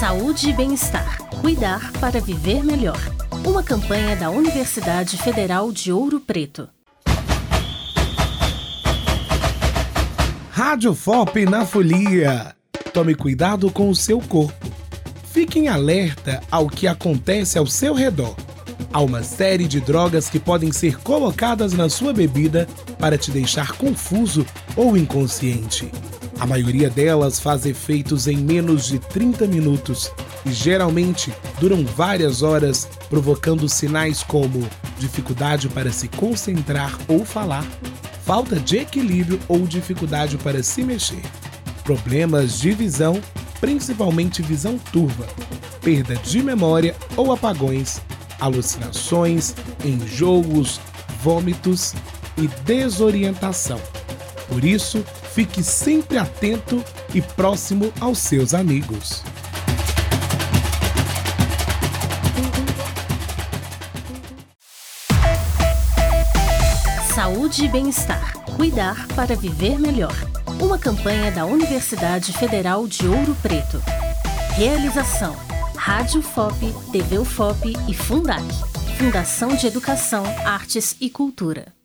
Saúde e bem-estar. Cuidar para viver melhor. Uma campanha da Universidade Federal de Ouro Preto. Rádio FOP na Folia. Tome cuidado com o seu corpo. Fique em alerta ao que acontece ao seu redor. Há uma série de drogas que podem ser colocadas na sua bebida para te deixar confuso ou inconsciente. A maioria delas faz efeitos em menos de 30 minutos e geralmente duram várias horas, provocando sinais como dificuldade para se concentrar ou falar, falta de equilíbrio ou dificuldade para se mexer, problemas de visão, principalmente visão turva, perda de memória ou apagões, alucinações, enjoos, vômitos e desorientação. Por isso, fique sempre atento e próximo aos seus amigos. Saúde e bem-estar. Cuidar para viver melhor. Uma campanha da Universidade Federal de Ouro Preto. Realização: Rádio FOP, TV UFOP e Fundac. Fundação de Educação, Artes e Cultura.